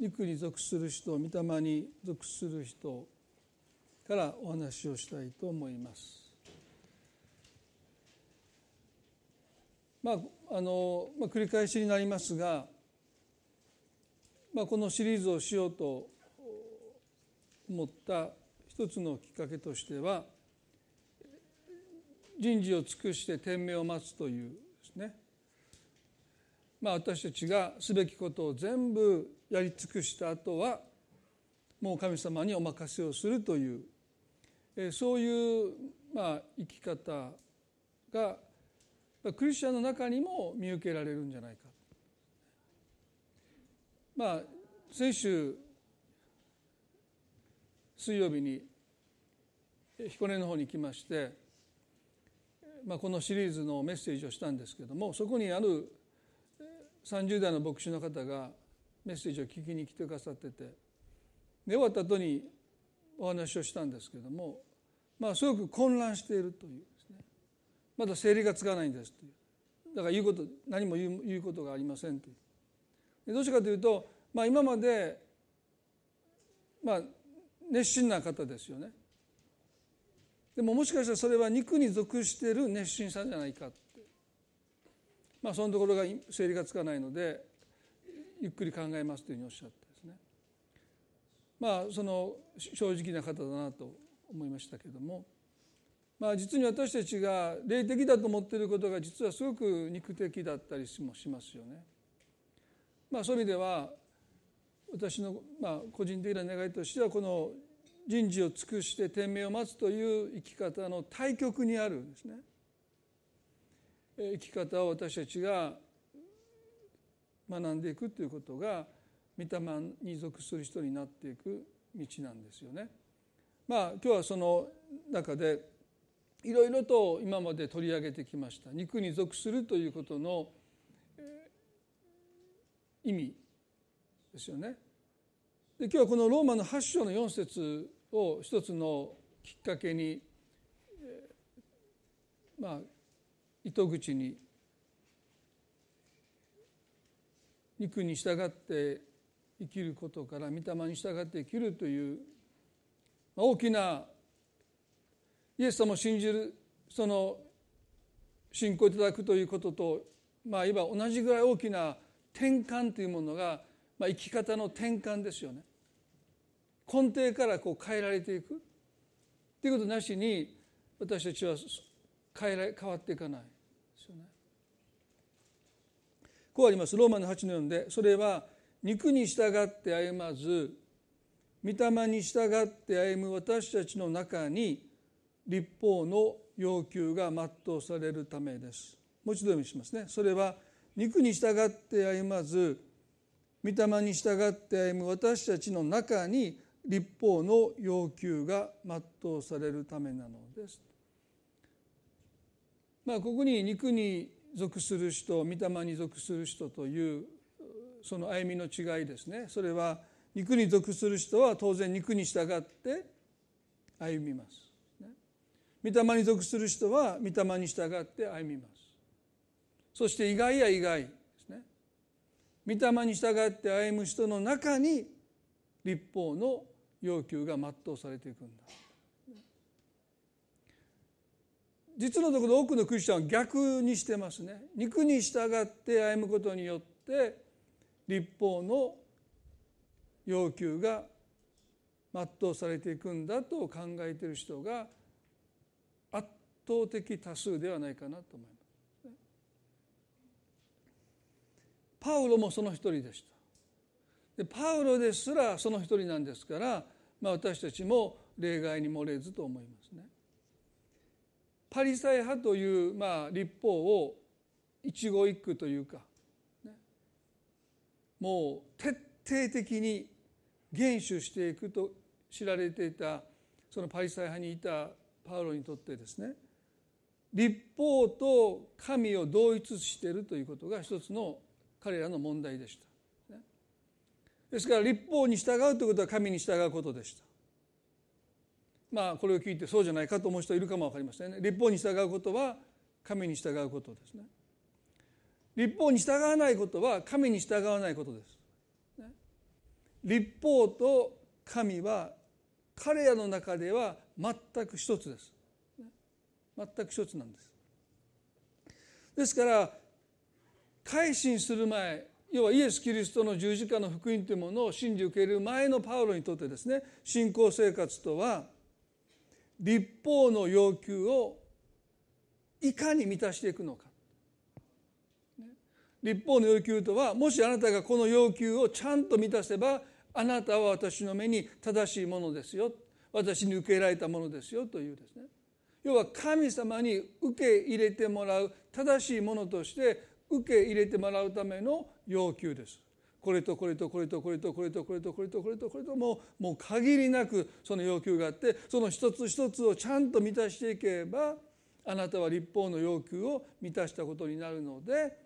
肉に属する人御霊に属する人からお話をしたいと思います。まああのまあ、繰り返しになりますが、まあ、このシリーズをしようと思った一つのきっかけとしては人事を尽くして天命を待つというですねまあ私たちがすべきことを全部やり尽くした後はもう神様にお任せをするというそういうまあ生き方がクリスチャンの中にも見受けられるんじゃないか。まあ先週水曜日に彦根の方に行きまして、まあ、このシリーズのメッセージをしたんですけどもそこにある30代の牧師の方がメッセージを聞きに来てくださってて。で終わった後にお話をしたんですけどもまあすごく混乱しているというですね。まだ整理がつかないんですという。だから言うこと何も言う言うことがありませんという。どうしてかというと、まあ、今までまあ熱心な方ですよね。でももしかしたらそれは肉に属している熱心さじゃないか。まあそのところが整理がつかないのでゆっくり考えますというふうにおっしゃってですね。まあその正直な方だなと思いましたけども。まあ実に私たちが霊的だと思っていることが実はすごく肉的だったりもしますよね。まあそういう意味では私のまあ個人的な願いとしてはこの人事を尽くして天命を待つという生き方の対極にあるんですね。生き方を私たちが学んでいくということが御霊に属する人になっていく道なんですよね。まあ今日はその中でいろいろと今まで取り上げてきました肉に属するということの意味ですよね。で今日はこのローマの8章の4節を一つのきっかけに、まあ糸口に肉に従って生きることから御霊に従って生きるという大きなイエス様を信じるその信仰いただくということとまあいわば同じぐらい大きな転換というものが、まあ、生き方の転換ですよね。根底からこう変えられていくということなしに私たちは変えられ変わっていかないですよね。こうありますローマの8の4でそれは肉に従って歩まず御霊に従って歩む私たちの中に立法の要求が全うされるためです。もう一度読みしますね。それは肉に従って歩まず御霊に従って歩む私たちの中に立法の要求が全うされるためなのです。まあここに肉に属する人御霊に属する人というその歩みの違いですねそれは肉に属する人は当然肉に従って歩みます。御霊に属する人は御霊に従って歩みます。そして意外や意外ですね。御霊に従って歩む人の中に立法の要求が全うされていくんだ実のところ多くのクリスチャンは逆にしてますね肉に従って歩むことによって立法の要求が全うされていくんだと考えている人が圧倒的多数ではないかなと思います。パウロもその一人でした。でパウロですらその一人なんですから、まあ、私たちも例外に漏れずと思いますね。パリサイ派という、まあ、立法を一語一句というか、もう徹底的に厳守していくと知られていたそのパリサイ派にいたパウロにとってですね。立法と神を同一しているということが一つの彼らの問題でした。ですから立法に従うということは神に従うことでした。まあこれを聞いてそうじゃないかと思う人いるかも分かりませんね。立法に従うことは神に従うことですね。立法に従わないことは神に従わないことです、ね、立法と神は彼らの中では全く一つです。全く一つなんです。ですから改心する前要はイエス・キリストの十字架の福音というものを信じ受ける前のパウロにとってですね信仰生活とは立法の要求をいかに満たしていくのか。立法の要求とはもしあなたがこの要求をちゃんと満たせばあなたは私の目に正しいものですよ。私に受け入れられたものですよというですね。要は神様に受け入れてもらう正しいものとして受け入れてもらうための要求です。これとこれとこれとこれとこれとこれとこれとこれとこれともうもう限りなくその要求があってその一つ一つをちゃんと満たしていけばあなたは立法の要求を満たしたことになるので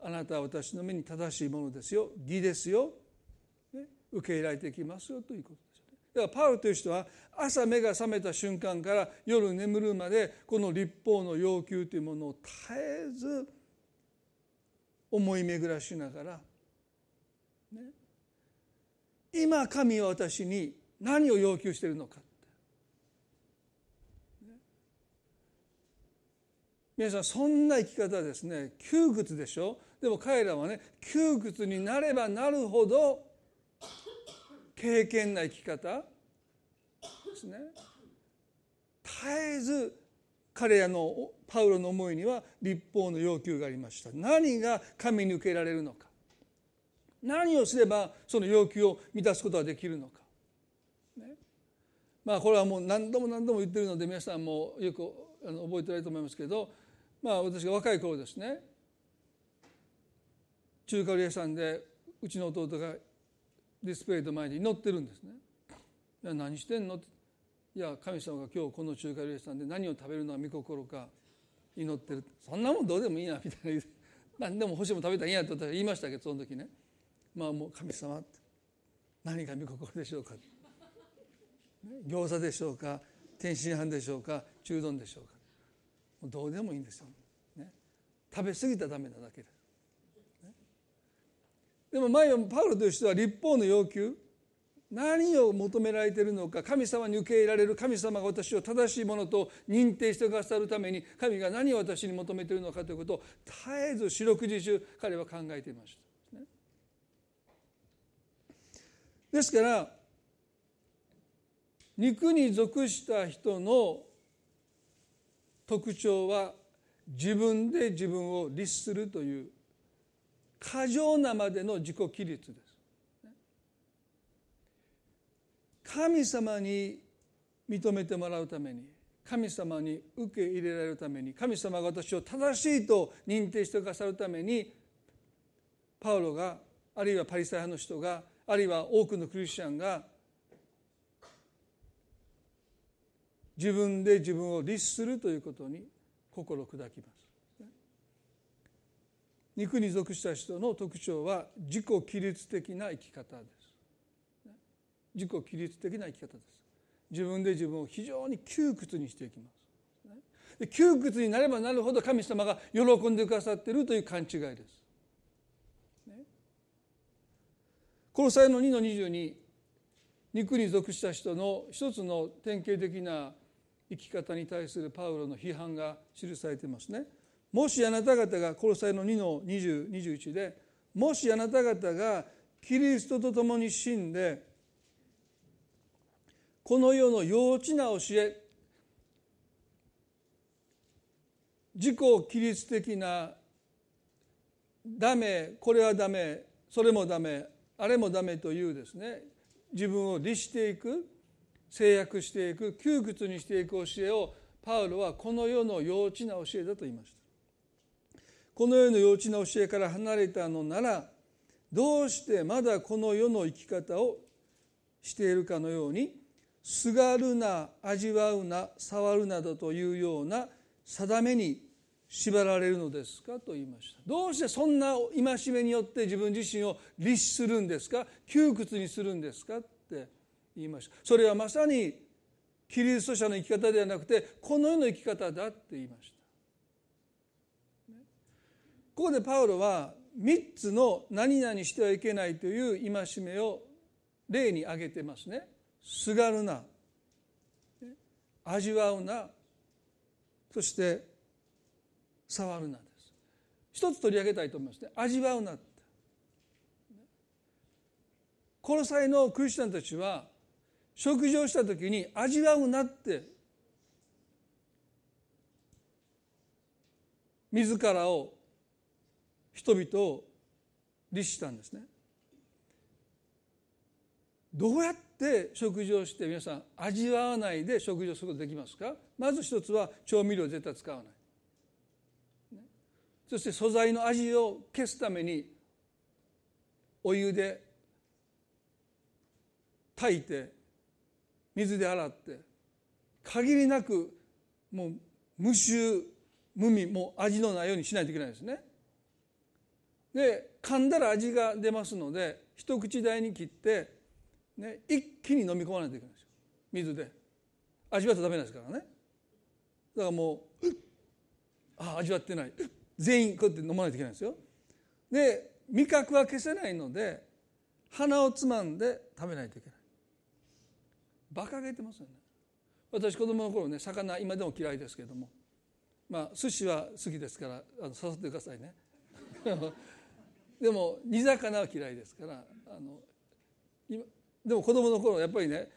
あなたは私の目に正しいものですよ。義ですよ、ね、受け入れられてきますよ。ということですよね。だからパウルという人は朝目が覚めた瞬間から夜眠るまでこの立法の要求というものを絶えず思い巡らしながら、ね、今神は私に何を要求しているのか皆さんそんな生き方ですね。窮屈でしょ？でも彼らはね窮屈になればなるほど経験な生き方ですね。絶えず彼らのパウロの思いには立法の要求がありました。何が神に受けられるのか。何をすればその要求を満たすことができるのか、ね、まあこれはもう何度も何度も言ってるので皆さんもよく覚えてられると思いますけどまあ私が若い頃ですね。中華料理屋さんでうちの弟がディスプレイの前に祈ってるんですね。何してんの？っていや神様が今日この中華料理屋さんで何を食べるのは御心か。祈ってる。そんなもんどうでもいいなみたいな。何でも欲しいも食べたらいいやと言いましたけどその時ね。まあもう神様何が御心でしょうか。餃子でしょうか天津飯でしょうか中丼でしょうか。どうでもいいんですよ、ね、食べ過ぎたらダメなだけで、ね、でも前パウロという人は立法の要求何を求められているのか神様に受け入れられる神様が私を正しいものと認定してくださるために神が何を私に求めているのかということを絶えず四六時中彼は考えていました。ですから肉に属した人の特徴は自分で自分を律するという過剰なまでの自己規律です。神様に認めてもらうために神様に受け入れられるために神様が私を正しいと認定してくださるためにパウロがあるいはパリサイ派の人があるいは多くのクリスチャンが自分で自分を律するということに心砕きます。肉に属した人の特徴は自己規律的な生き方です。自己規律的な生き方です。自分で自分を非常に窮屈にしていきます。で窮屈になればなるほど神様が喜んでくださっているという勘違いです。ね、この際の2の22肉に属した人の一つの典型的な生き方に対するパウロの批判が記されていますね。もしあなた方がこの際の2の20 21でもしあなた方がキリストと共に死んでこの世の幼稚な教え自己規律的なダメこれはダメそれもダメあれもダメというですね。自分を律していく制約していく窮屈にしていく教えをパウロはこの世の幼稚な教えだと言いました。この世の幼稚な教えから離れたのならどうしてまだこの世の生き方をしているかのようにすがるな味わうな触るなどというような定めに縛られるのですか？と言いました。どうしてそんな戒めによって自分自身を律するんですか？窮屈にするんですか？って言いました。それはまさにキリスト者の生き方ではなくてこの世の生き方だって言いました。ここでパウロは3つの何々してはいけないという戒めを例に挙げてますね。すがるな。味わうな。そして触るなです。一つ取り上げたいと思いますね味わうなコロサイのクリスチャンたちは食事をした時に味わうなって。自らを人々を律したんですね。どうやって食事をして皆さん味わわないで食事をすることできますか？まず一つは調味料絶対使わない。そして素材の味を消すためにお湯で炊いて水で洗って限りなくもう無臭無味もう味のないようにしないといけないですね。で噛んだら味が出ますので一口大に切って、ね、一気に飲み込まないといけないですよ。水で。味わって食べないですからね。だからもうあ味わってない。全員こうやって飲まないといけないんですよ。で味覚は消せないので鼻をつまんで食べないといけない。馬鹿げてますよね。私子供の頃ね魚今でも嫌いですけれども。まあ寿司は好きですからあの誘ってくださいね。でも煮魚は嫌いですからあの今でも子供の頃やっぱりね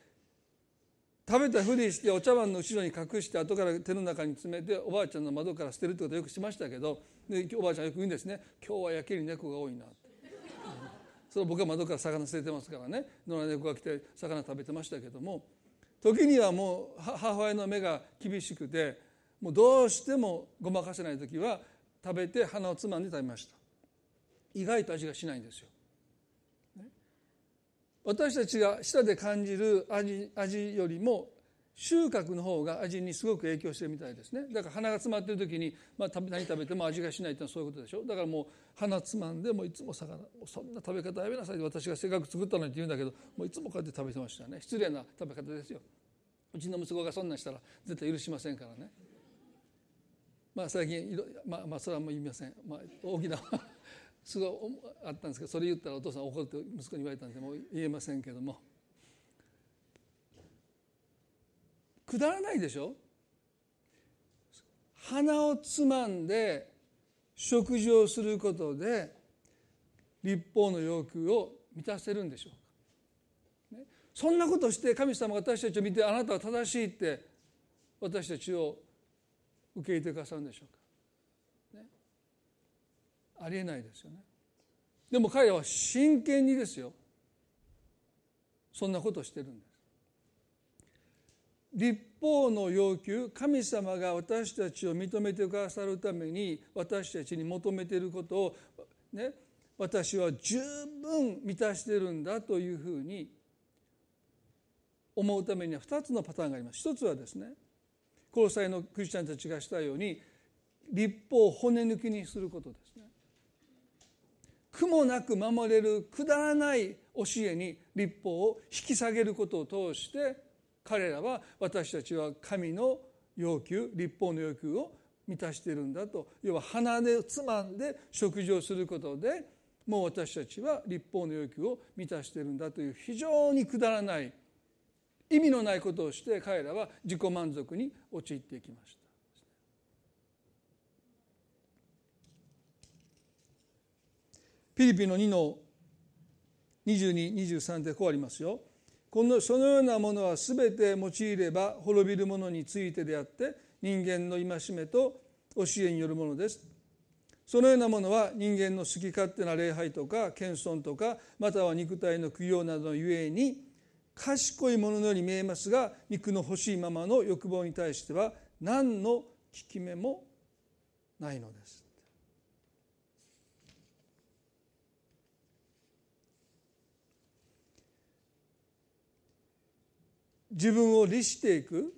食べたふりしてお茶碗の後ろに隠して後から手の中に詰めておばあちゃんの窓から捨てるってことよくしましたけどでおばあちゃんよく言うんですね「今日は焼ける猫が多いな」って。それ僕は窓から魚捨ててますからね。野良猫が来て魚食べてましたけども。時にはもう母親の目が厳しくてもうどうしてもごまかせない時は食べて鼻をつまんで食べました。意外と味がしないんですよ。私たちが舌で感じる味味よりも収穫の方が味にすごく影響してるみたいですね。だから鼻が詰まってる時に、まあ、何食べても味がしないってのはそういうことでしょ。だからもう鼻つまんでもいつも魚そんな食べ方やめなさいって私がせっかく作ったのにって言うんだけどもういつもこうやって食べてましたね。失礼な食べ方ですよ。うちの息子がそんなんしたら絶対許しませんからね。まあ最近まあ、まあそれはもう言いません、まあ、大きなすごいあったんですけどそれ言ったらお父さん怒るって息子に言われたんでもう言えませんけども。くだらないでしょ？鼻をつまんで食事をすることで立法の要求を満たせるんでしょうか、ね、そんなことして神様が私たちを見てあなたは正しいって私たちを受け入れてくださるんでしょうか、ありえないですよねでも彼らは真剣にですよそんなことをしてるんです立法の要求神様が私たちを認めてくださるために私たちに求めていることをね私は十分満たしてるんだというふうに思うためには2つのパターンがあります。一つはですねコロサイのクリスチャンたちがしたように立法を骨抜きにすることです。もなく守れるくだらない教えに立法を引き下げることを通して彼らは私たちは神の要求立法の要求を満たしているんだと要は鼻でつまんで食事をすることでもう私たちは立法の要求を満たしているんだという非常にくだらない意味のないことをして彼らは自己満足に陥っていきました。ピリピの2の2223でこうありますよ。このそのようなものは全て用いれば滅びるものについてであって人間の戒めと教えによるものですそのようなものは人間の好き勝手な礼拝とか謙遜とかまたは肉体の供養などのゆえに賢いもののように見えますが肉の欲しいままの欲望に対しては何の効き目もないのです自分を律していく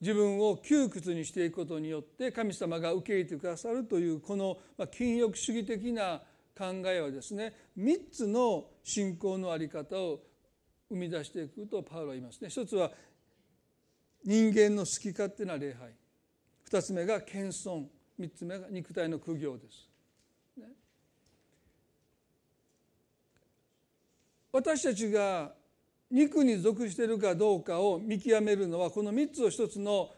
自分を窮屈にしていくことによって神様が受け入れてくださるというこの禁欲主義的な考えはですね3つの信仰の在り方を生み出していくとパウロは言いますね。一つは人間の好き勝手な礼拝2つ目が謙遜3つ目が肉体の苦行です。私たちが肉に属しているかどうかを見極めるのはこの3つを一つの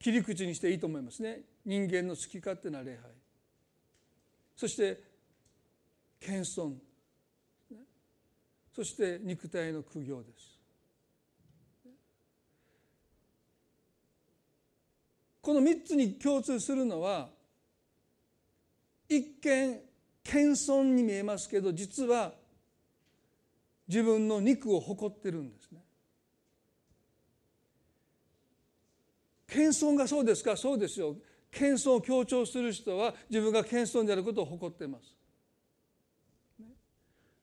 切り口にしていいと思いますね。人間の好き勝手な礼拝。そして謙遜。そして肉体の苦行です。この3つに共通するのは一見謙遜に見えますけど実は自分の肉を誇ってるんですね。謙遜がそうですか？そうですよ謙遜を強調する人は自分が謙遜であることを誇っています。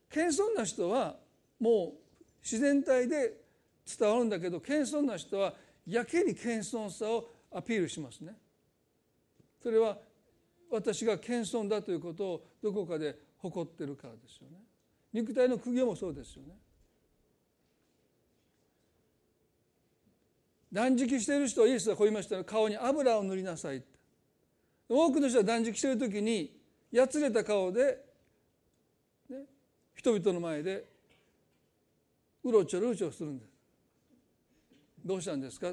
謙遜な人はもう自然体で伝わるんだけど謙遜な人はやけに謙遜さをアピールしますね。それは私が謙遜だということをどこかで誇ってるからですよね。肉体の苦行もそうですよね。断食している人はイエスはこう言いました顔に油を塗りなさい多くの人は断食している時にやつれた顔で、ね、人々の前でうろちょろうちょろするんです。どうしたんですか？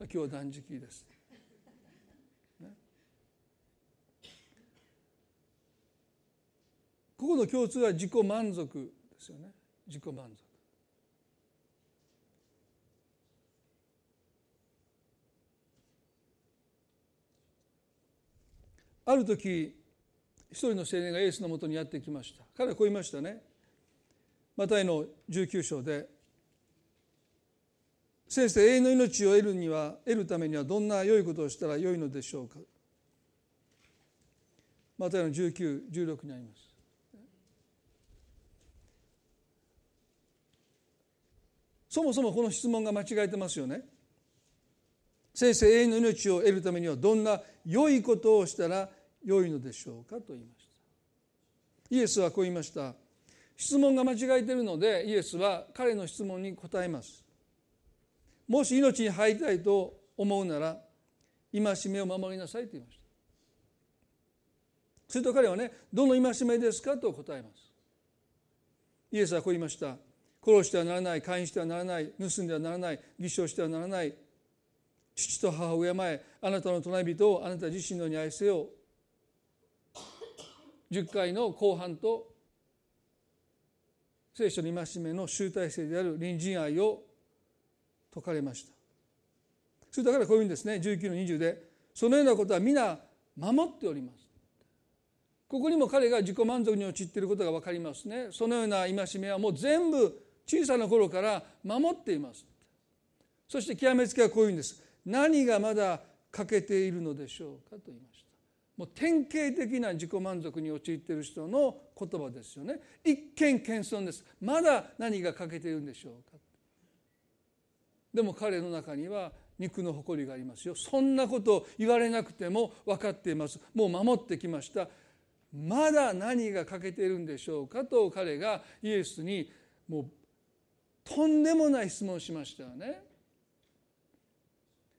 今日は断食です、ここの共通は自己満足ですよね。自己満足。ある時一人の青年がイエスのもとにやってきました。彼はこう言いましたね。マタイの19章で先生永遠の命を得るには得るためにはどんな良いことをしたら良いのでしょうか？マタイの1916にあります。そもそもこの質問が間違えてますよね。先生永遠の命を得るためにはどんな良いことをしたら良いのでしょうかと言いました。イエスはこう言いました。質問が間違えているのでイエスは彼の質問に答えます。もし命に入りたいと思うなら戒めを守りなさいと言いました。すると彼はねどの戒めですかと答えます。イエスはこう言いました。殺してはならない姦淫してはならない盗んではならない偽証してはならない父と母を敬えあなたの隣人をあなた自身のに愛せよ10回の後半と聖書の戒めの集大成である隣人愛を説かれました。それだからこういうんですね。19の20でそのようなことは皆守っております。ここにも彼が自己満足に陥っていることが分かりますね。そのような戒めはもう全部小さな頃から守っています。そして極めつけはこういうんです。何がまだ欠けているのでしょうかと言いました。もう典型的な自己満足に陥っている人の言葉ですよね。一見謙遜です。まだ何が欠けているんでしょうか。でも彼の中には肉の誇りがありますよ。そんなことを言われなくても分かっています。もう守ってきました。まだ何が欠けているんでしょうかと彼がイエスにもうとんでもない質問をしましたよね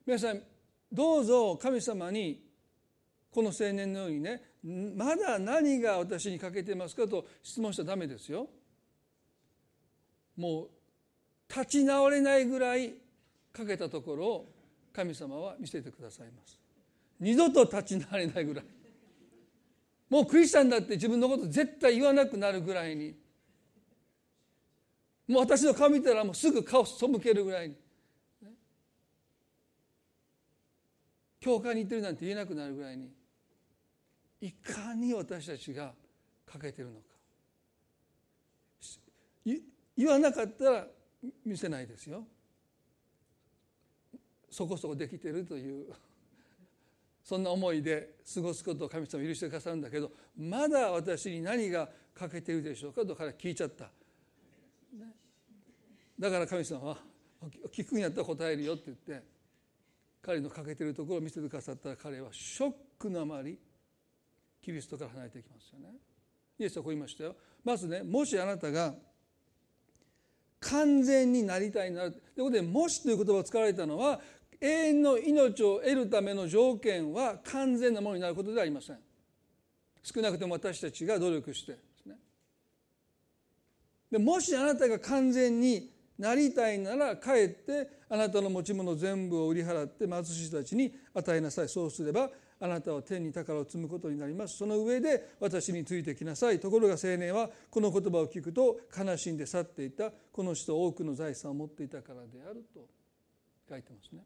皆さんどうぞ神様にこの青年のようにねまだ何が私に欠けてますかと質問しちゃダメですよ。もう立ち直れないぐらいかけたところを神様は見せてくださいます。二度と立ち直れないぐらい。もうクリスチャンだって自分のこと絶対言わなくなるぐらいにもう私の顔見たらもうすぐ顔背けるぐらいに。教会に行ってるなんて言えなくなるぐらいに。いかに私たちが欠けてるのか。言わなかったら見せないですよ。そこそこできてるという。そんな思いで過ごすことを神様許してくださるんだけどまだ私に何が欠けてるでしょうかと彼は聞いちゃった、だから神様は聞くんやったら答えるよって言って彼の欠けてるところを見せてくださったら彼はショックのあまりキリストから離れていきますよね。イエスはこう言いましたよ。まずねもしあなたが完全になりたいなるということで「もし」という言葉を使われたのは永遠の命を得るための条件は完全なものになることではありません。少なくとも私たちが努力してでもしあなたが完全になりたいならかえってあなたの持ち物全部を売り払って貧しい人たちに与えなさい。そうすればあなたは天に宝を積むことになります。その上で私についてきなさい。ところが青年はこの言葉を聞くと悲しんで去っていたこの人多くの財産を持っていたからであると書いてますね。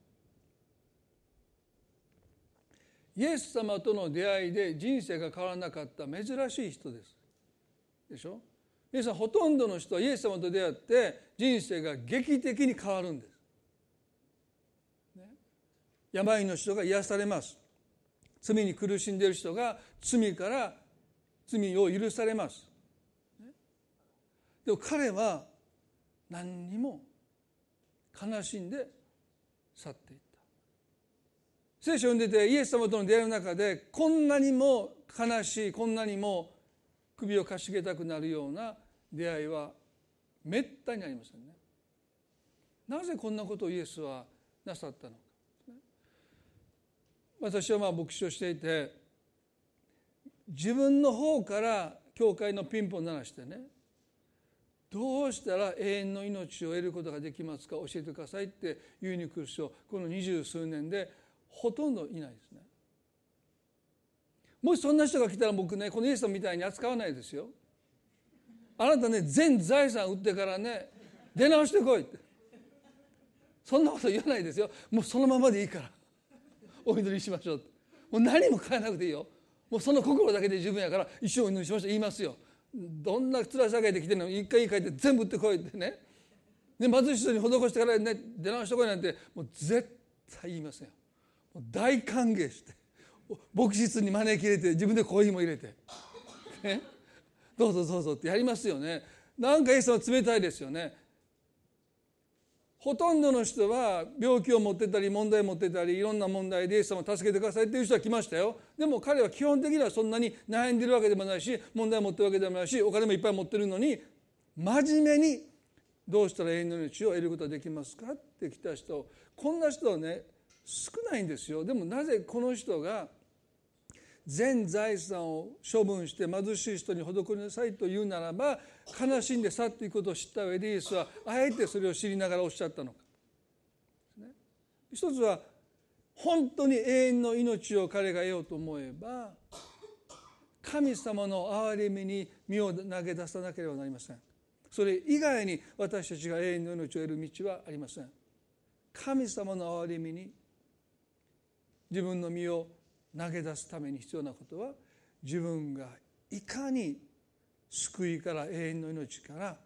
イエス様との出会いで人生が変わらなかった珍しい人です。でしょ？皆さんほとんどの人はイエス様と出会って人生が劇的に変わるんです、ね、病の人が癒されます。罪に苦しんでいる人が罪から罪を許されます、ね、でも彼は何にも悲しんで去っていった。聖書を読んでてイエス様との出会いの中でこんなにも悲しいこんなにも首をかしげたくなるような出会いはめったにありませんね。なぜこんなことをイエスはなさったのか。私はまあ牧師をしていて自分の方から教会のピンポン鳴らしてねどうしたら永遠の命を得ることができますか教えてくださいって言いに来る人この二十数年でほとんどいないですね。もしそんな人が来たら僕ねこのイエスさんみたいに扱わないですよ。あなたね全財産売ってからね出直してこいって。そんなこと言わないですよ。もうそのままでいいから。お祈りしましょうもう何も変えなくていいよ。もうその心だけで十分やから一生お祈りしましょう言いますよ。どんな辛さができてるの？一回いい書いて全部売ってこいってね。で貧しい人に施してからね出直してこいなんてもう絶対言いませんよ。大歓迎して。牧師室に招き入れて自分でコーヒーも入れて。ね。どうぞどうぞってやりますよね。なんかイエス様冷たいですよね。ほとんどの人は病気を持ってたり問題を持ってたりいろんな問題でイエス様を助けてくださいっていう人は来ましたよ。でも彼は基本的にはそんなに悩んでるわけでもないし問題を持ってるわけでもないしお金もいっぱい持ってるのに真面目にどうしたら永遠の命を得ることができますかって来た人。こんな人はね少ないんですよ。でもなぜこの人が全財産を処分して貧しい人に施りなさいと言うならば悲しんで去っていくことを知った上でイエスはあえてそれを知りながらおっしゃったのか。一つは本当に永遠の命を彼が得ようと思えば神様の憐れみに身を投げ出さなければなりません。それ以外に私たちが永遠の命を得る道はありません。神様の憐れみに自分の身を投げ出すために必要なことは自分がいかに救いから永遠の命から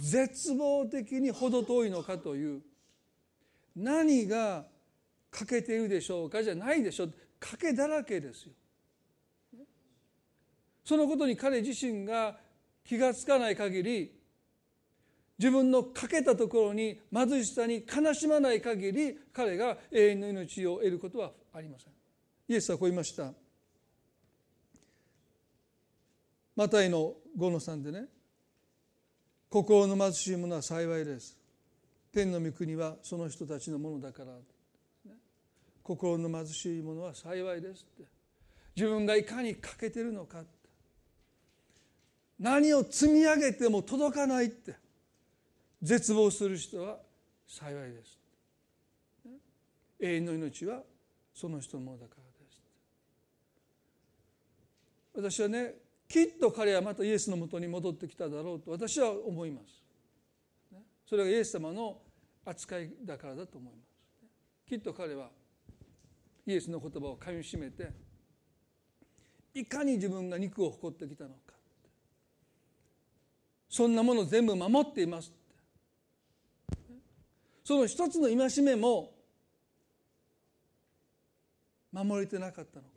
絶望的に程遠いのかという何が欠けているでしょうかじゃないでしょう欠けだらけですよ。そのことに彼自身が気が付かない限り自分の欠けたところに貧しさに悲しまない限り彼が永遠の命を得ることはありません。イエスはこう言いました。マタイの5の3でね心の貧しい者は幸いです。天の御国はその人たちのものだから、心の貧しい者は幸いですって自分がいかに欠けてるのか何を積み上げても届かないって絶望する人は幸いです、永遠の命はその人のものだから私はねきっと彼はまたイエスのもとに戻ってきただろうと私は思います。それがイエス様の扱いだからだと思います。きっと彼はイエスの言葉をかみしめていかに自分が肉を誇ってきたのかそんなもの全部守っていますその一つの戒めも守れてなかったのか。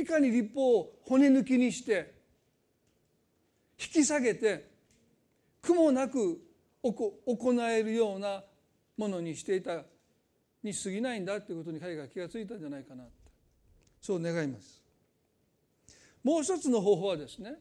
いかに立法を骨抜きにして引き下げて苦もなく行えるようなものにしていたに過ぎないんだということに彼が気が付いたんじゃないかなそう願います。もう一つの方法はですね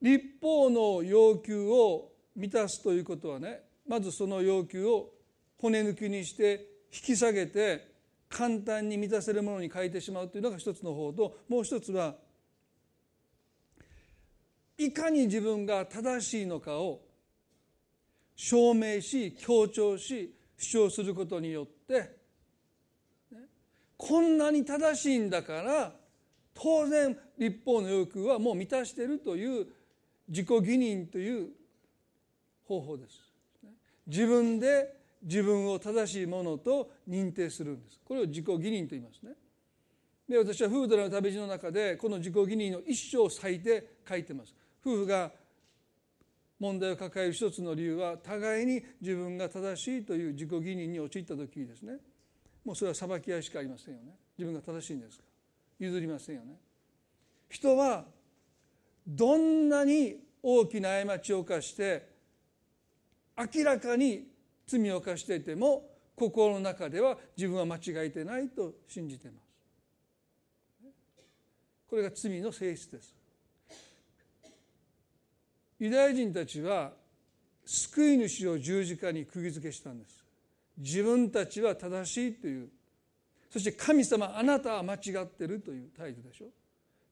立法の要求を満たすということはねまずその要求を骨抜きにして引き下げて簡単に満たせるものに変えてしまうというのが一つの方ともう一つはいかに自分が正しいのかを証明し強調し主張することによってこんなに正しいんだから当然立法の要求はもう満たしているという自己義認という方法です。自分で自分を正しいものと認定するんです。これを自己義認と言いますね。で私は夫婦との旅路の中でこの自己義認の一生を割いて書いてます。夫婦が問題を抱える一つの理由は互いに自分が正しいという自己義認に陥った時ですねもうそれは裁き合いしかありませんよね自分が正しいんですから譲りませんよね人はどんなに大きな過ちを犯して明らかに罪を犯していても心の中では自分は間違えてないと信じています。これが罪の性質です。ユダヤ人たちは救い主を十字架に釘付けしたんです。自分たちは正しいという。そして神様あなたは間違ってるという態度でしょ。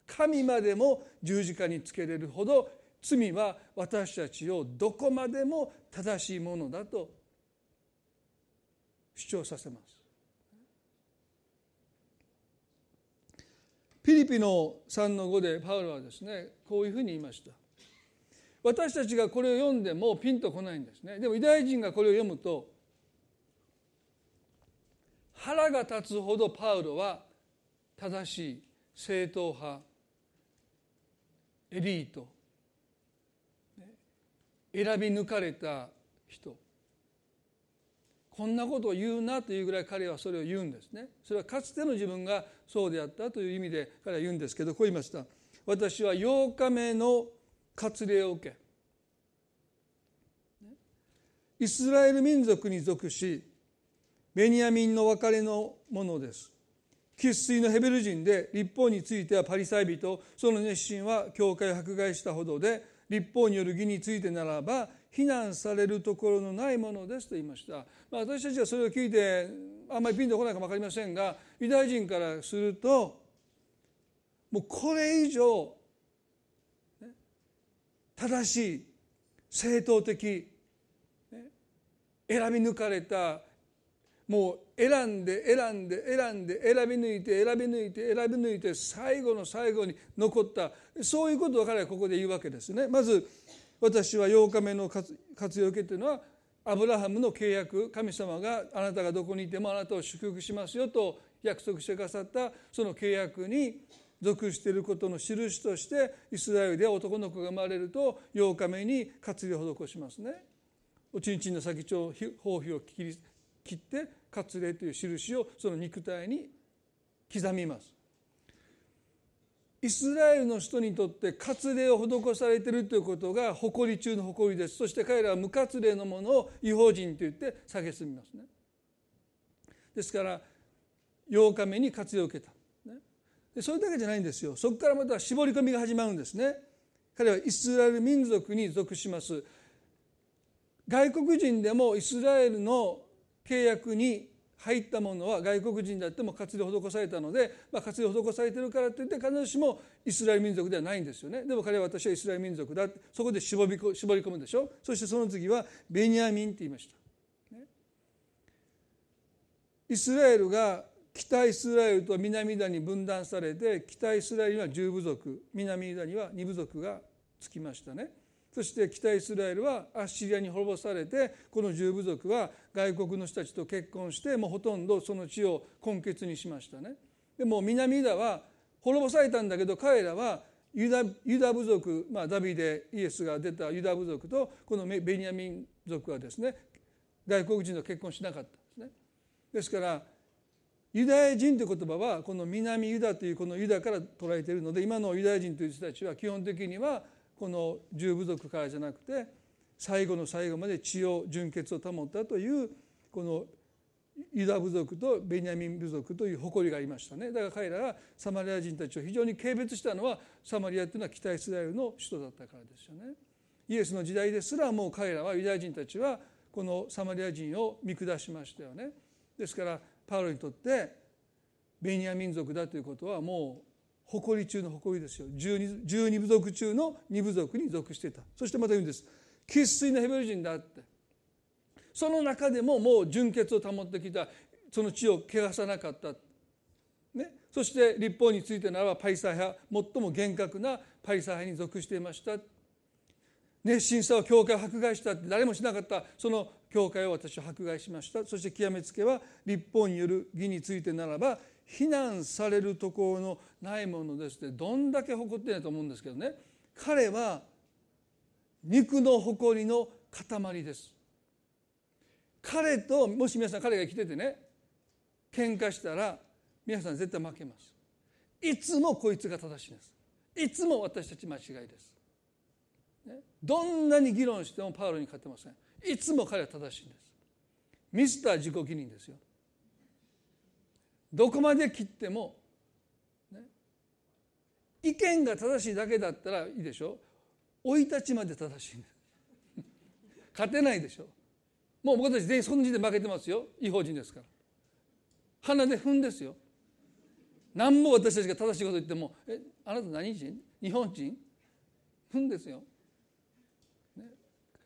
神までも十字架につけれるほど罪は私たちをどこまでも正しいものだと主張させます。ピリピの3の5でパウロはですねこういうふうに言いました。私たちがこれを読んでもピンとこないんですね。でもユダヤ人がこれを読むと腹が立つほどパウロは正しい正統派エリート選び抜かれた人。こんなことを言うなというぐらい彼はそれを言うんですね。それはかつての自分がそうであったという意味で彼は言うんですけどこう言いました。私は8日目の割礼を受けイスラエル民族に属しベニヤミンの別れのものです。生粋のヘベル人で立法についてはパリサイ人。その熱心は教会を迫害したほどで立法による義についてならば非難されるところのないものですと言いました、まあ、私たちはそれを聞いてあんまりピンとこないかも分かりませんがユダヤ人からするともうこれ以上正しい正当的選び抜かれたもう選んで選んで選んで選び抜いて選び抜いて選び抜いて最後の最後に残ったそういうことを彼はここで言うわけですね。まず私は8日目の活用を受けというのはアブラハムの契約神様があなたがどこにいてもあなたを祝福しますよと約束してくださったその契約に属していることの印としてイスラエルで男の子が生まれると8日目に割礼を施しますね。おちんちんの先っちょ包皮を切り切って割礼という印をその肉体に刻みますイスラエルの人にとって割礼を施されているということが誇り中の誇りです。そして彼らは無割礼のものを違法人と言って蔑みますね。ですから8日目に割礼を受けた、ね、でそれだけじゃないんですよ。そこからまた絞り込みが始まるんですね。彼はイスラエル民族に属します。外国人でもイスラエルの契約に入ったものは外国人であっても活用施されたので、まあ、活用施されてるからといって必ずしもイスラエル民族ではないんですよね。でも彼は私はイスラエル民族だそこで絞り絞り込むでしょ？そしてその次はベニヤミンって言いました、ね、イスラエルが北イスラエルと南ユダに分断されて北イスラエルには10部族南ユダには2部族がつきましたね。そして北イスラエルはアッシリアに滅ぼされてこの十部族は外国の人たちと結婚してもうほとんどその地を根血にしましたね。でも南ユダは滅ぼされたんだけど彼らはユダユダ部族、まあ、ダビデイエスが出たユダ部族とこのベニヤミン族はですね外国人と結婚しなかったんですね。ですからユダヤ人という言葉はこの南ユダというこのユダから捉えているので今のユダヤ人という人たちは基本的にはこの十部族からじゃなくて最後の最後まで血を純血を保ったというこのユダ部族とベニヤミン部族という誇りがありましたね。だから彼らがサマリア人たちを非常に軽蔑したのはサマリアというのは北イスラエルの首都だったからですよね。イエスの時代ですらもう彼らはユダヤ人たちはこのサマリア人を見下しましたよね。ですからパウロにとってベニヤ民族だということはもう誇り中の誇りですよ。十二部族中の二部族に属していた。そしてまた言うんです。生粋のヘブル人だって。その中でももう純潔を保ってきた。その血を汚さなかった、ね、そして立法についてならばパリサイ派最も厳格なパリサイ派に属していました。熱心さを教会を迫害したって。誰もしなかった。その教会を私は迫害しました。そして極めつけは立法による義についてならば非難されるところのないものですってどんだけ誇ってないと思うんですけどね。彼は肉の誇りの塊です。彼ともし皆さん彼が生きててね喧嘩したら皆さん絶対負けます。いつもこいつが正しいです。いつも私たち間違いです、ね、どんなに議論してもパウロに勝てません。いつも彼は正しいんです。ミスター自己義任ですよ。どこまで切っても、ね、意見が正しいだけだったらいいでしょ。生い立ちまで正しい。勝てないでしょ。もう僕たち全員その時点で負けてますよ。違法人ですから。鼻で踏んですよ。何も私たちが正しいこと言っても「えあなた何人？日本人?」踏んですよ、ね、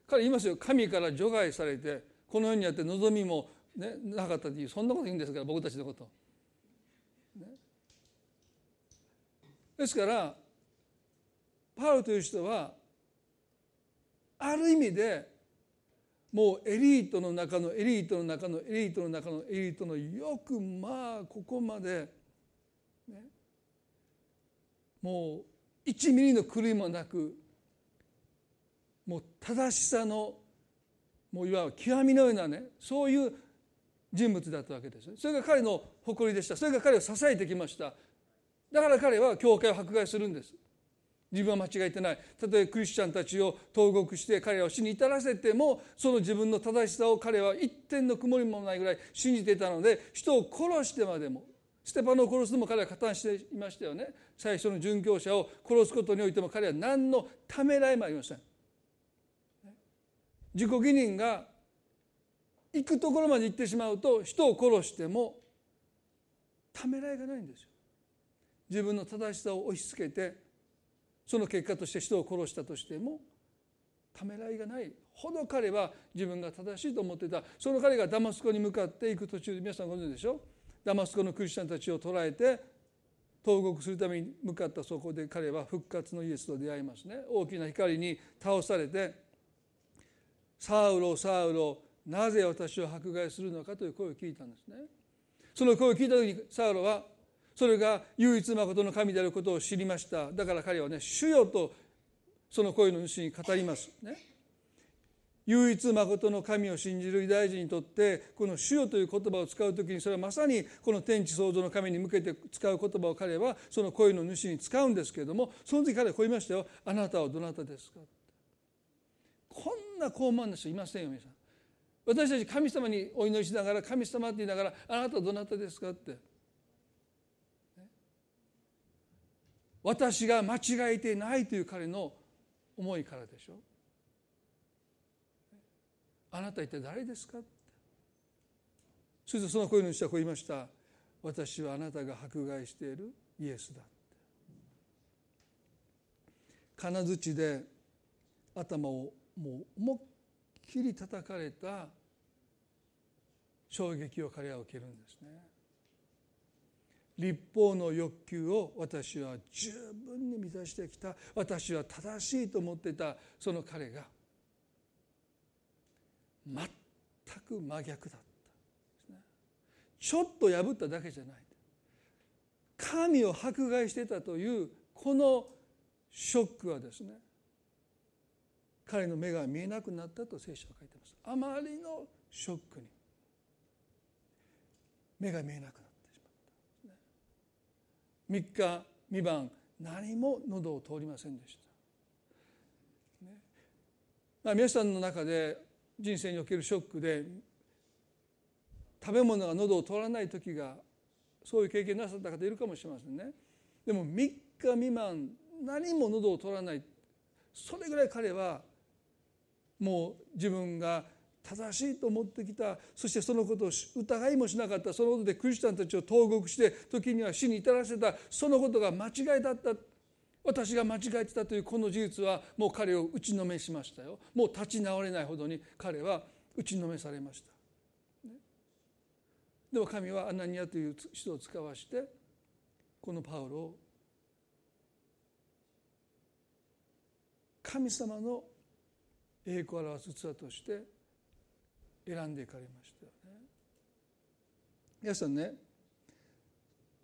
彼言いますよ。神から除外されてこの世にあって望みも、ね、なかったっていうそんなこと言うんですから僕たちのこと、ね、ですからパウロという人はある意味でもうエリートの中のエリートの中のエリートの中のエリートのよくまあここまで、ね、もう1ミリの狂いもなくもう正しさのもういわば極みのようなねそういう人物だったわけですそれが彼の誇りでした。それが彼を支えてきました。だから彼は教会を迫害するんです。自分は間違えてない。たとえクリスチャンたちを投獄して彼らを死に至らせてもその自分の正しさを彼は一点の曇りもないぐらい信じていたので人を殺してまでもステパノを殺すのも彼は加担していましたよね。最初の殉教者を殺すことにおいても彼は何のためらいもありません。自己義任が行くところまで行ってしまうと人を殺してもためらいがないんですよ。自分の正しさを押し付けてその結果として人を殺したとしてもためらいがない。ほど彼は自分が正しいと思っていた。その彼がダマスコに向かっていく途中で皆さんご存知でしょ？ダマスコのクリスチャンたちを捕らえて投獄するために向かった。そこで彼は復活のイエスと出会いますね。大きな光に倒されて「サウロサウロなぜ私を迫害するのか」という声を聞いたんですね。その声を聞いた時にサウロはそれが唯一誠の神であることを知りました。だから彼はね主よとその声の主に語りますね。唯一誠の神を信じるユダヤ人にとってこの「主よ」という言葉を使う時にそれはまさにこの天地創造の神に向けて使う言葉を彼はその声の主に使うんですけれどもその時彼はこう言いましたよ「あなたはどなたですか?」こんな高慢な人いませんよ皆さん。私たち神様にお祈りしながら神様って言いながら「あなたはどなたですか?」って。私が間違えてないという彼の思いからでしょ。あなた一体誰ですか？そしてその声の主はこう言いました。私はあなたが迫害しているイエスだ金槌で頭をもう思いっきり叩かれた衝撃を彼は受けるんですね。立法の欲求を私は十分に満たしてきた。私は正しいと思ってたその彼が全く真逆だった。ちょっと破っただけじゃない。神を迫害してたというこのショックはですね彼の目が見えなくなったと聖書は書いてます。あまりのショックに目が見えなくなった。3日3晩何も喉を通りませんでした、ね。まあ、皆さんの中で人生におけるショックで食べ物が喉を通らない時がそういう経験なさった方いるかもしれませんね。でも3日未満何も喉を通らない。それぐらい彼はもう自分が正しいと思ってきた。そしてそのことを疑いもしなかった。そのことでクリスチャンたちを投獄して時には死に至らせた。そのことが間違いだった。私が間違えてたというこの事実はもう彼を打ちのめしましたよ。もう立ち直れないほどに彼は打ちのめされました、でも神はアナニアという人を使わしてこのパウロを神様の栄光を表す器として選んでいかれましたよね。皆さんね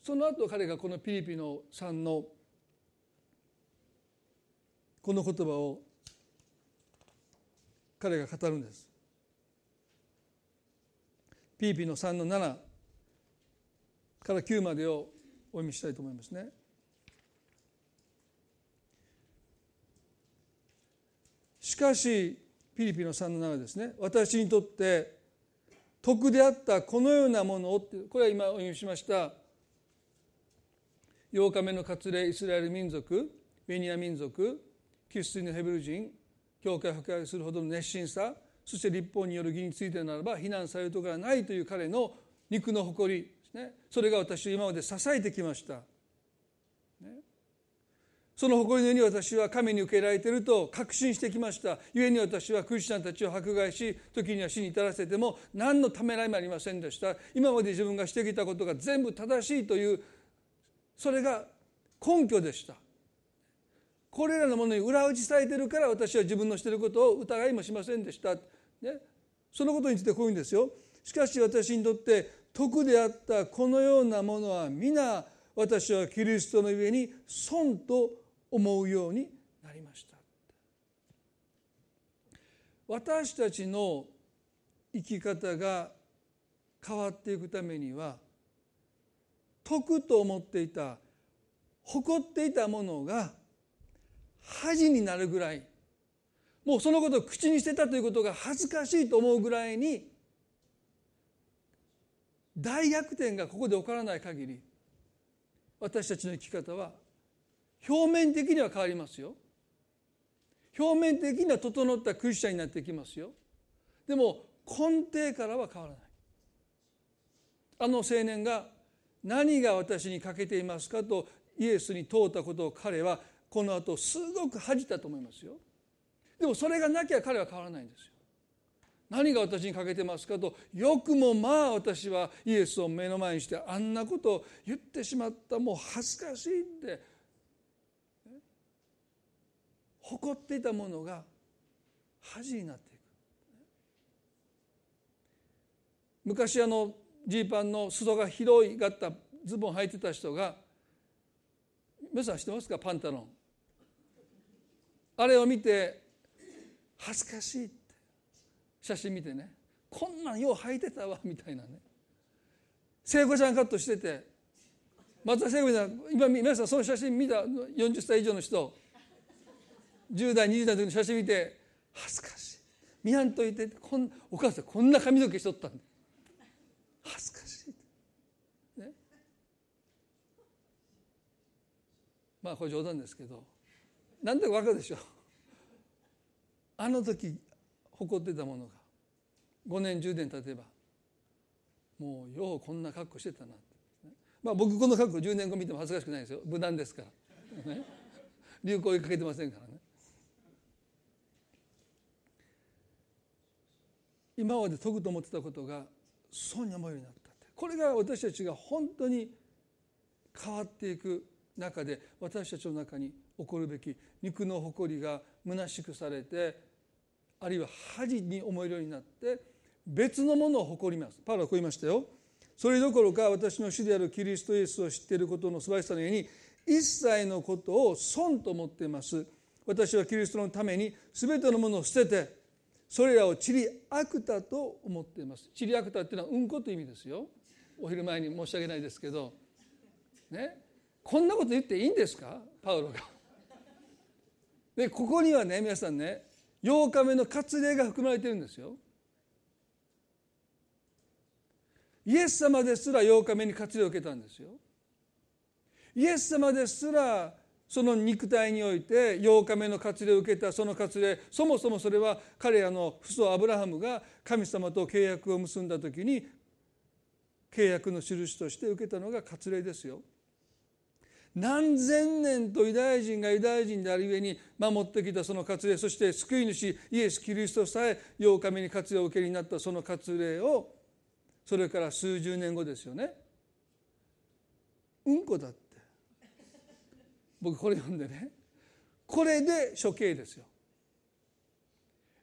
その後彼がこのピリピの3のこの言葉を彼が語るんです。ピリピの3の7から9までをお読みしたいと思いますね。しかしピリピの3の7ですね。私にとって徳であったこのようなものをってこれは今お読みしました。8日目の割礼イスラエル民族ベニヤ民族キリストのヘブル人教会を破壊するほどの熱心さそして立法による義についてならば非難されるところがないという彼の肉の誇りですね。それが私を今まで支えてきました。その誇りのように私は神に受けられていると確信してきました。故に私はクリスチャンたちを迫害し時には死に至らせても何のためらいもありませんでした。今まで自分がしてきたことが全部正しいというそれが根拠でした。これらのものに裏打ちされているから私は自分のしていることを疑いもしませんでした、ね、そのことについてこういうんですよ。しかし私にとって徳であったこのようなものは皆私はキリストの上に損と思うようになりました。私たちの生き方が変わっていくためには得と思っていた誇っていたものが恥になるぐらいもうそのことを口にしてたということが恥ずかしいと思うぐらいに大逆転がここで起こらない限り私たちの生き方は表面的には変わりますよ。表面的には整ったクリスチャンになってきますよ。でも根底からは変わらない。あの青年が何が私に欠けていますかとイエスに問うたことを彼はこの後すごく恥じたと思いますよ。でもそれがなきゃ彼は変わらないんですよ。何が私に欠けてますかとよくもまあ私はイエスを目の前にしてあんなことを言ってしまった。もう恥ずかしいって誇っていたものが恥になっていく。昔あのジーパンの裾が広いがったズボン履いてた人が皆さん知ってますか？パンタロン。あれを見て恥ずかしいって。写真見てね。こんなんよう履いてたわみたいなね。聖子ちゃんカットしてて。松田聖子ちゃん今皆さんその写真見た？40歳以上の人。10代20代の時の写真見て恥ずかしい。見やんといてこんお母さんこんな髪の毛しとったんだ。恥ずかしい、ね、まあこれ冗談ですけど何でか分かるでしょう。あの時誇ってたものが5年10年経てばもうようこんな格好してたなって、まあ僕この格好10年後見ても恥ずかしくないですよ。無難ですから、ね、流行追いかけてませんからね。今まで解くと思ってたことが損に思うようになったって。これが私たちが本当に変わっていく中で私たちの中に起こるべき肉の誇りが虚しくされてあるいは恥に思えるようになって別のものを誇ります。パウロはこう言いましたよ。それどころか私の主であるキリストイエスを知っていることの素晴らしさのように一切のことを損と思っています。私はキリストのために全てのものを捨ててそれらをチリアクタと思っています。チリアクタっていうのはうんこという意味ですよ。お昼前に申し訳ないですけど。ね。こんなこと言っていいんですか？パウロが。でここにはね皆さんね8日目の割礼が含まれてるんですよ。イエス様ですら8日目に割礼を受けたんですよ。イエス様ですらその肉体において8日目の割礼を受けたその割礼そもそもそれは彼らの父祖アブラハムが神様と契約を結んだ時に契約の印として受けたのが割礼ですよ。何千年とユダヤ人がユダヤ人であるゆえに守ってきたその割礼そして救い主イエス・キリストさえ8日目に割礼を受けになったその割礼をそれから数十年後ですよねうんこだって僕これ読んでね。これで処刑ですよ。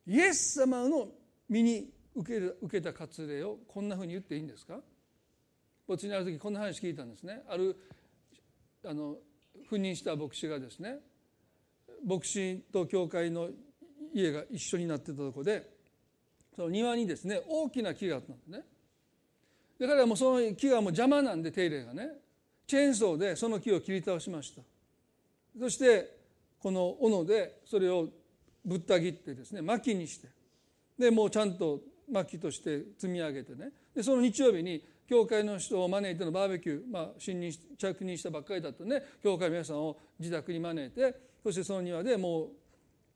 イエス様の身に受ける受けた割礼をこんなふうに言っていいんですか？墓地にある時こんな話聞いたんですね。あるあの赴任した牧師がですね牧師と教会の家が一緒になってたとこでその庭にですね大きな木があったんですね。だからもうその木がもう邪魔なんで手入れがね。チェーンソーでその木を切り倒しました。そしてこの斧でそれをぶった切ってですね薪にしてでもうちゃんと薪として積み上げてねでその日曜日に教会の人を招いてのバーベキュー、まあ、新任着任したばっかりだったね教会の皆さんを自宅に招いてそしてその庭でもう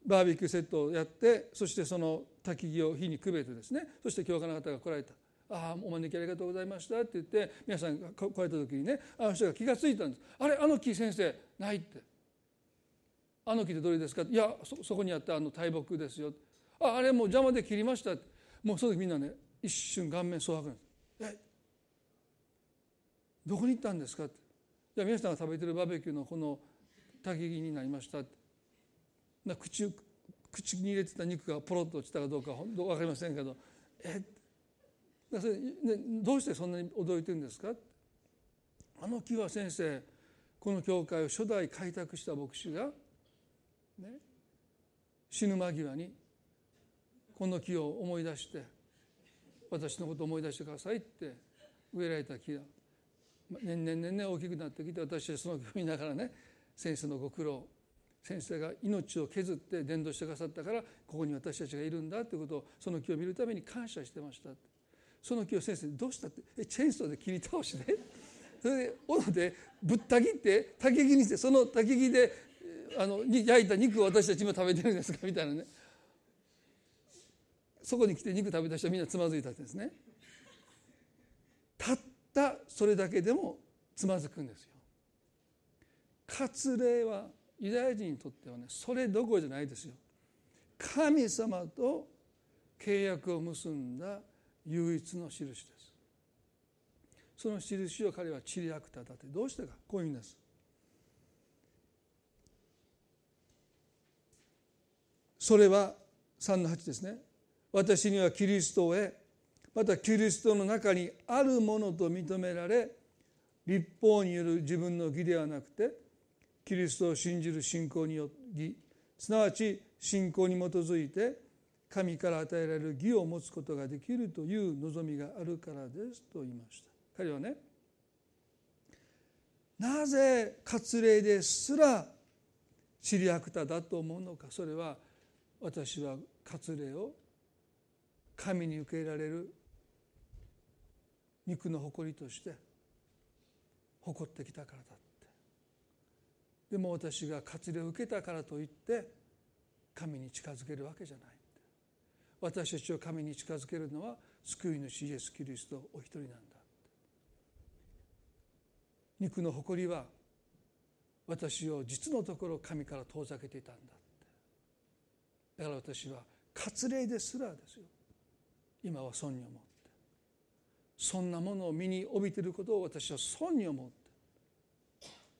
バーベキューセットをやってそしてその焚き木を火にくべてですねそして教会の方が来られた「ああお招きありがとうございました」って言って皆さんが来られた時にねあの人が気が付いたんです「あれあの木先生ない」って「あの木ってどれですか?」いやそこにあったあの大木ですよ」ああれもう邪魔で切りました」もうその時みんなね一瞬顔面蒼白なんです「えどこに行ったんですか?」って「じゃ皆さんが食べてるバーベキューのこの焚き木になりました」ってな口口に入れてた肉がポロッと落ちたかどうか本当分かりませんけど「えそれ、ね、どうしてそんなに驚いてるんですか?」あの木は先生この教会を初代開拓した牧師が、ね、死ぬ間際にこの木を思い出して私のことを思い出してくださいって植えられた木が年々年々大きくなってきて私はその木を見ながらね先生のご苦労先生が命を削って伝道してくださったからここに私たちがいるんだということをその木を見るために感謝してました。その木を先生どうしたってえチェーンソーで切り倒してそれで斧でぶった切って焚き木にしてその焚き木であの焼いた肉を私たち今食べてるんですか？みたいなね。そこに来て肉食べた人はみんなつまずいたんですね。たったそれだけでもつまずくんですよ。割礼はユダヤ人にとってはねそれどころじゃないですよ。神様と契約を結んだ唯一の印です。その印を彼はチリアクタだって。どうしてか？こういうんです。それは3の8ですね。私にはキリストを得またキリストの中にあるものと認められ立法による自分の義ではなくてキリストを信じる信仰によりすなわち信仰に基づいて神から与えられる義を持つことができるという望みがあるからですと言いました。彼はねなぜ割礼ですら知りアクタだと思うのか。それは私は割礼を神に受け入れられる肉の誇りとして誇ってきたからだって。でも私が割礼を受けたからといって神に近づけるわけじゃない私たちを神に近づけるのは救い主イエス・キリストお一人なんだ肉の誇りは私を実のところ神から遠ざけていたんだ。だから私は割礼ですらですよ。今は損に思って。そんなものを身に帯びていることを私は損に思って。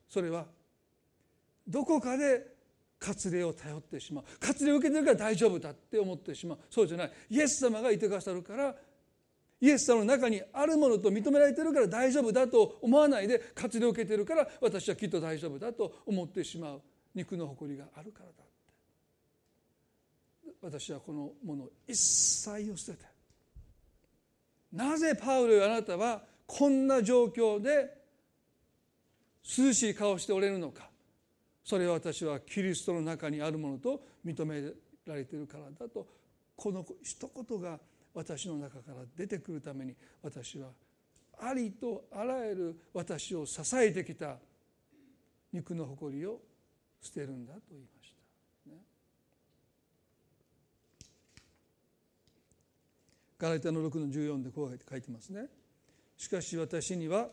それはどこかで割礼を頼ってしまう。割礼を受けてるから大丈夫だって思ってしまう。そうじゃない。イエス様がいてくださるからイエス様の中にあるものと認められてるから大丈夫だと思わないで割礼を受けてるから私はきっと大丈夫だと思ってしまう。肉の誇りがあるからだ。私はこのものを一切を捨て。てなぜパウロよあなたはこんな状況で涼しい顔しておれるのか。それは私はキリストの中にあるものと認められているからだと。この一言が私の中から出てくるために私はありとあらゆる私を支えてきた肉の誇りを捨てるんだと言いました、ね、ガラテの6の14でこう書いてますね。しかし私には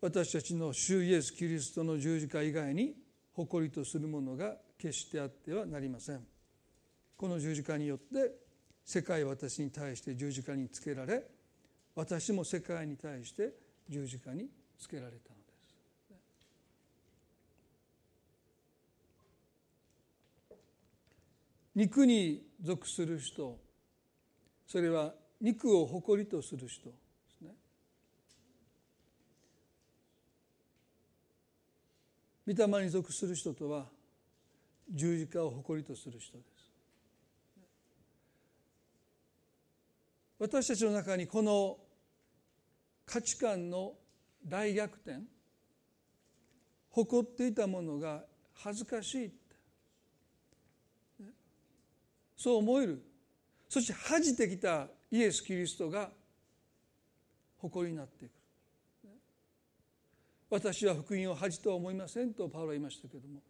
私たちの主イエス・キリストの十字架以外に誇りとするものが決してあってはなりません。この十字架によって世界は私に対して十字架につけられ私も世界に対して十字架につけられたのです。肉に属する人それは肉を誇りとする人。ですね御霊に属する人とは十字架を誇りとする人です。私たちの中にこの価値観の大逆転誇っていたものが恥ずかしいそう思える。そして恥じてきたイエス・キリストが誇りになっていく私は福音を恥とは思いませんとパウロは言いましたけれども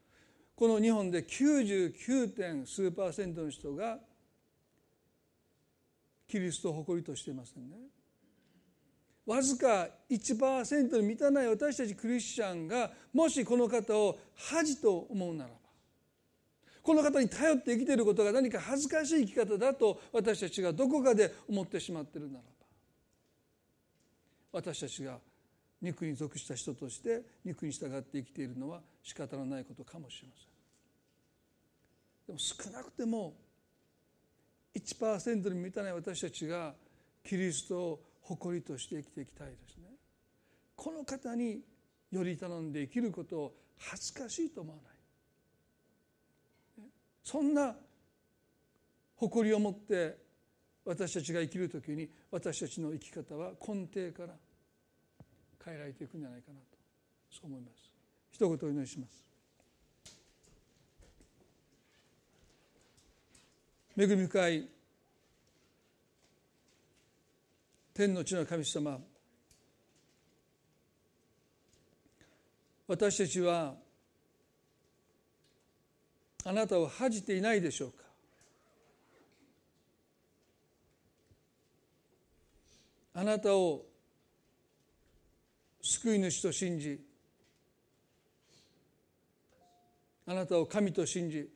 この日本で 99. 点数パーセントの人がキリストを誇りとしていませんね。わずか1%に満たない私たちクリスチャンがもしこの方を恥と思うならばこの方に頼って生きていることが何か恥ずかしい生き方だと私たちがどこかで思ってしまっているならば私たちが肉に属した人として肉に従って生きているのは仕方のないことかもしれません。でも少なくても1%に満たない私たちがキリストを誇りとして生きていきたいですね。この方により頼んで生きることを恥ずかしいと思わない。そんな誇りを持って私たちが生きる時に私たちの生き方は根底から変えられていくんじゃないかなとそう思います。一言お祈りします。恵み深い天の地の神様私たちはあなたを恥じていないでしょうか？あなたを救い主と信じあなたを神と信じ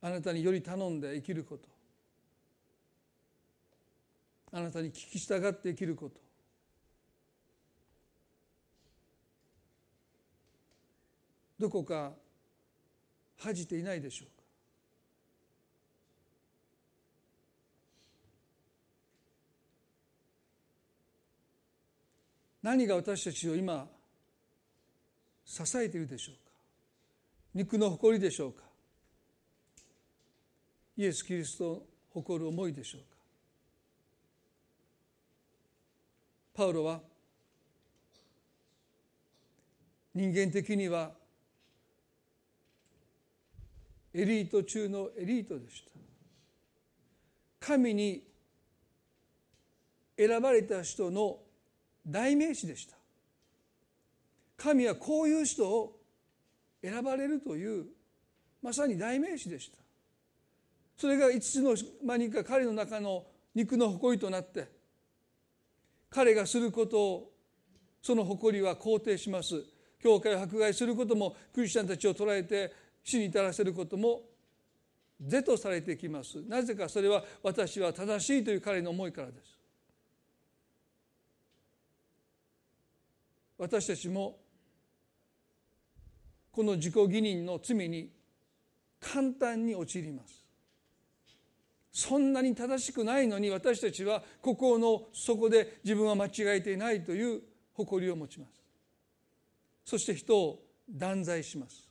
あなたにより頼んで生きることあなたに聞き従って生きることどこか恥じていないでしょうか？何が私たちを今支えているでしょうか？肉の誇りでしょうか？イエス・キリストを誇る思いでしょうか？パウロは人間的にはエリート中のエリートでした。神に選ばれた人の代名詞でした。神はこういう人を選ばれるというまさに代名詞でした。それがいつの間にか彼の中の肉の誇りとなって彼がすることをその誇りは肯定します。教会を迫害することもクリスチャンたちを捉えて死に至らせることも是とされてきます。なぜかそれは私は正しいという彼の思いからです。私たちもこの自己義認の罪に簡単に陥ります。そんなに正しくないのに私たちは心の底で自分は間違えていないという誇りを持ちます。そして人を断罪します。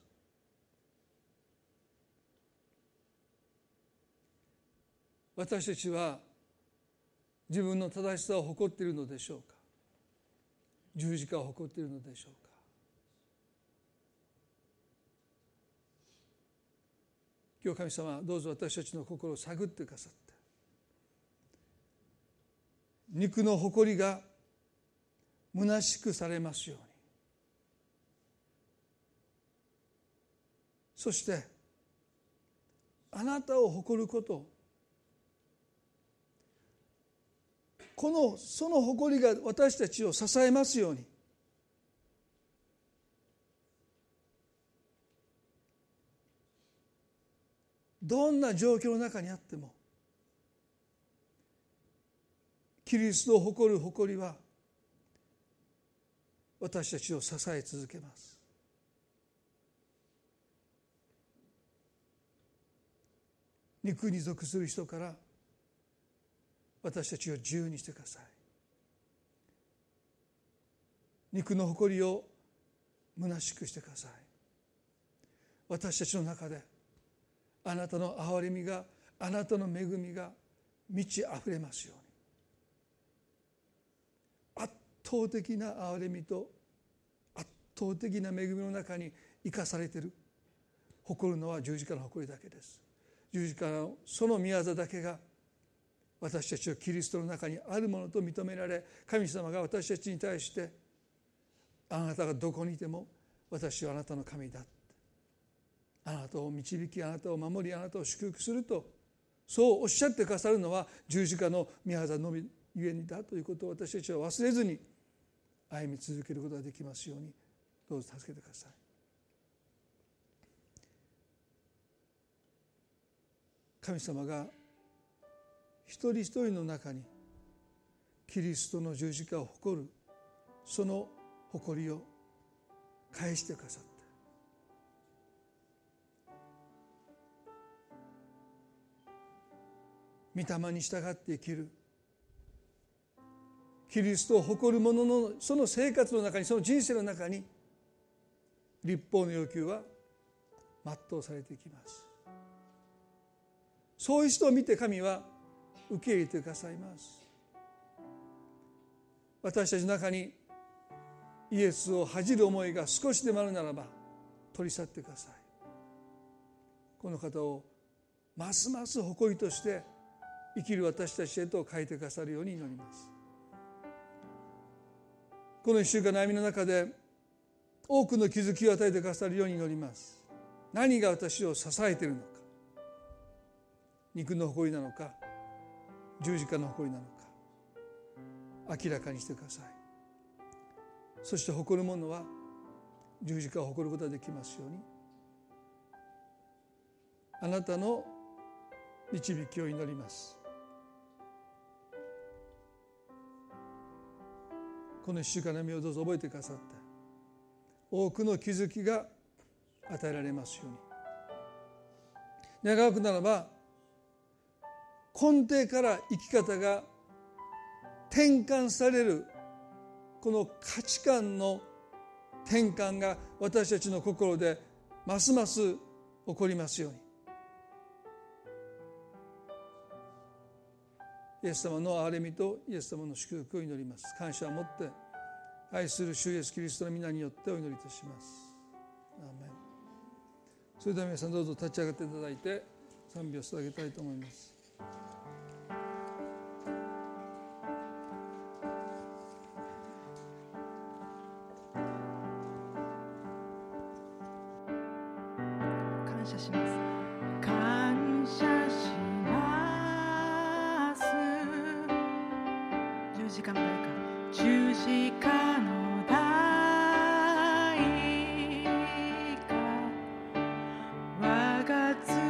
私たちは自分の正しさを誇っているのでしょうか？十字架を誇っているのでしょうか？今日神様どうぞ私たちの心を探ってくださって肉の誇りが虚しくされますようにそしてあなたを誇ることこのその誇りが私たちを支えますように。どんな状況の中にあってもキリストを誇る誇りは私たちを支え続けます。肉に属する人から私たちを自由にしてください。肉の誇りを虚しくしてください。私たちの中であなたの憐れみがあなたの恵みが満ち溢れますように。圧倒的な憐れみと圧倒的な恵みの中に生かされている。誇るのは十字架の誇りだけです。十字架のその宮座だけが私たちをキリストの中にあるものと認められ神様が私たちに対してあなたがどこにいても私はあなたの神だあなたを導きあなたを守りあなたを祝福するとそうおっしゃってくださるのは十字架の御業のみゆえにだということを私たちは忘れずに歩み続けることができますようにどうぞ助けてください。神様が一人一人の中にキリストの十字架を誇るその誇りを返してくださった御霊に従って生きるキリストを誇る者のその生活の中にその人生の中に立法の要求は全うされていきます。そういう人を見て神は受け入れてくださいます。私たちの中にイエスを恥じる思いが少しでもあるならば取り去ってください。この方をますます誇りとして生きる私たちへと変えてくださるように祈ります。この一週間悩みの中で多くの気づきを与えてくださるように祈ります。何が私を支えているのか。肉の誇りなのか。十字架の誇りなのか明らかにしてください。そして誇る者は十字架を誇ることができますようにあなたの導きを祈ります。この一週間の意味をどうぞ覚えてくださって多くの気づきが与えられますように。願うくならば根底から生き方が転換されるこの価値観の転換が私たちの心でますます起こりますように。イエス様の憐れみとイエス様の祝福を祈ります。感謝を持って愛する主イエスキリストの皆によってお祈りいたします。それでは皆さんどうぞ立ち上がっていただいて賛美を捧げたいと思います。感謝します。感謝します。十字架の代か十字架の代か。我が罪。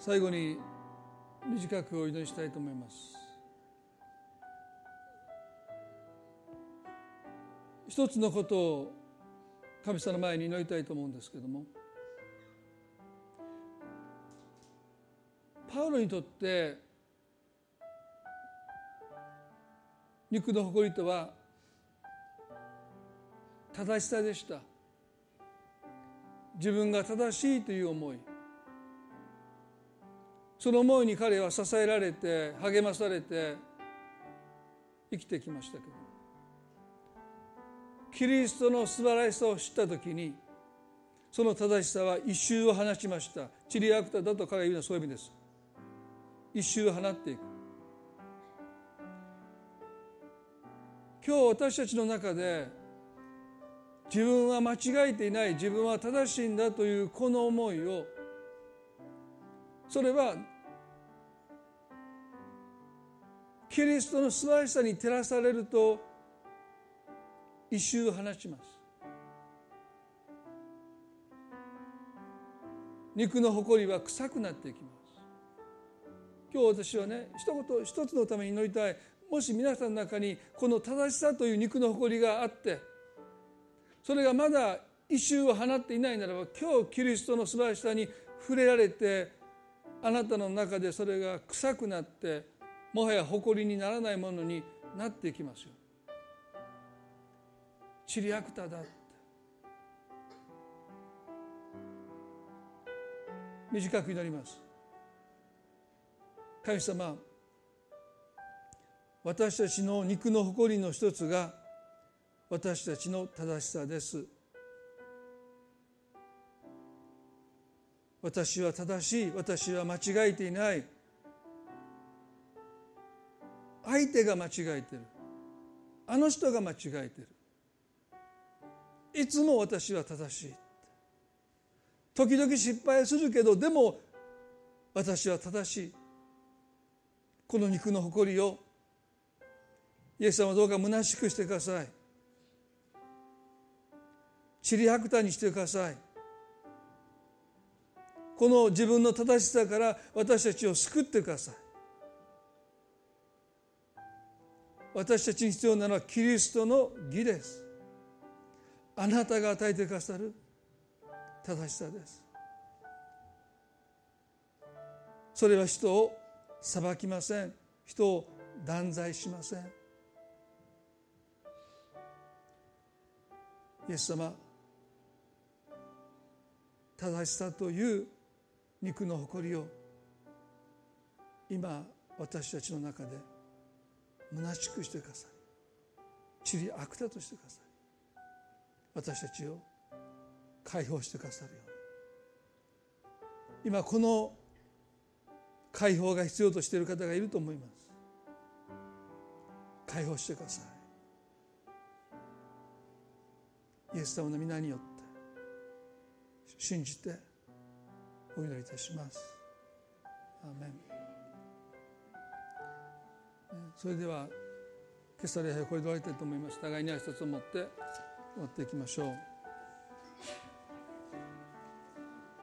最後に短くお祈りしたいと思います。一つのことを神様の前に祈りたいと思うんですけどもパウロにとって肉の誇りとは正しさでした。自分が正しいという思いその思いに彼は支えられて励まされて生きてきましたけど。キリストの素晴らしさを知った時にその正しさは一周を放ちました。チリアクタだと彼が言うのはそういう意味です。一周を放っていく。今日私たちの中で自分は間違えていない。自分は正しいんだというこの思いをそれはキリストの素晴らしさに照らされると一周を放ちます。肉の誇りは臭くなっていきます。今日私はね一言一つのために祈りたい。もし皆さんの中にこの正しさという肉の誇りがあってそれがまだ一周を放っていないならば今日キリストの素晴らしさに触れられてあなたの中でそれが臭くなってもはや誇りにならないものになっていきますよ。チリアクタだって。短く祈ります。神様私たちの肉の誇りの一つが私たちの正しさです。私は正しい私は間違えていない。相手が間違えてる。あの人が間違えてる。いつも私は正しい時々失敗するけどでも私は正しい。この肉の誇りをイエス様どうか虚しくしてください。チリハクタにしてください。この自分の正しさから私たちを救ってください。私たちに必要なのはキリストの義です。あなたが与えてくださる正しさです。それは人を裁きません。人を断罪しません。イエス様正しさという肉の誇りを今私たちの中で虚しくしてください。地理悪だとしてください。私たちを解放してくださるように。今この解放が必要としている方がいると思います。解放してください。イエス様の皆によって信じてお祈りいたします。アーメン。それでは今朝礼拝これで終わりたいと思います。互いに挨拶を持って終わっていきましょう。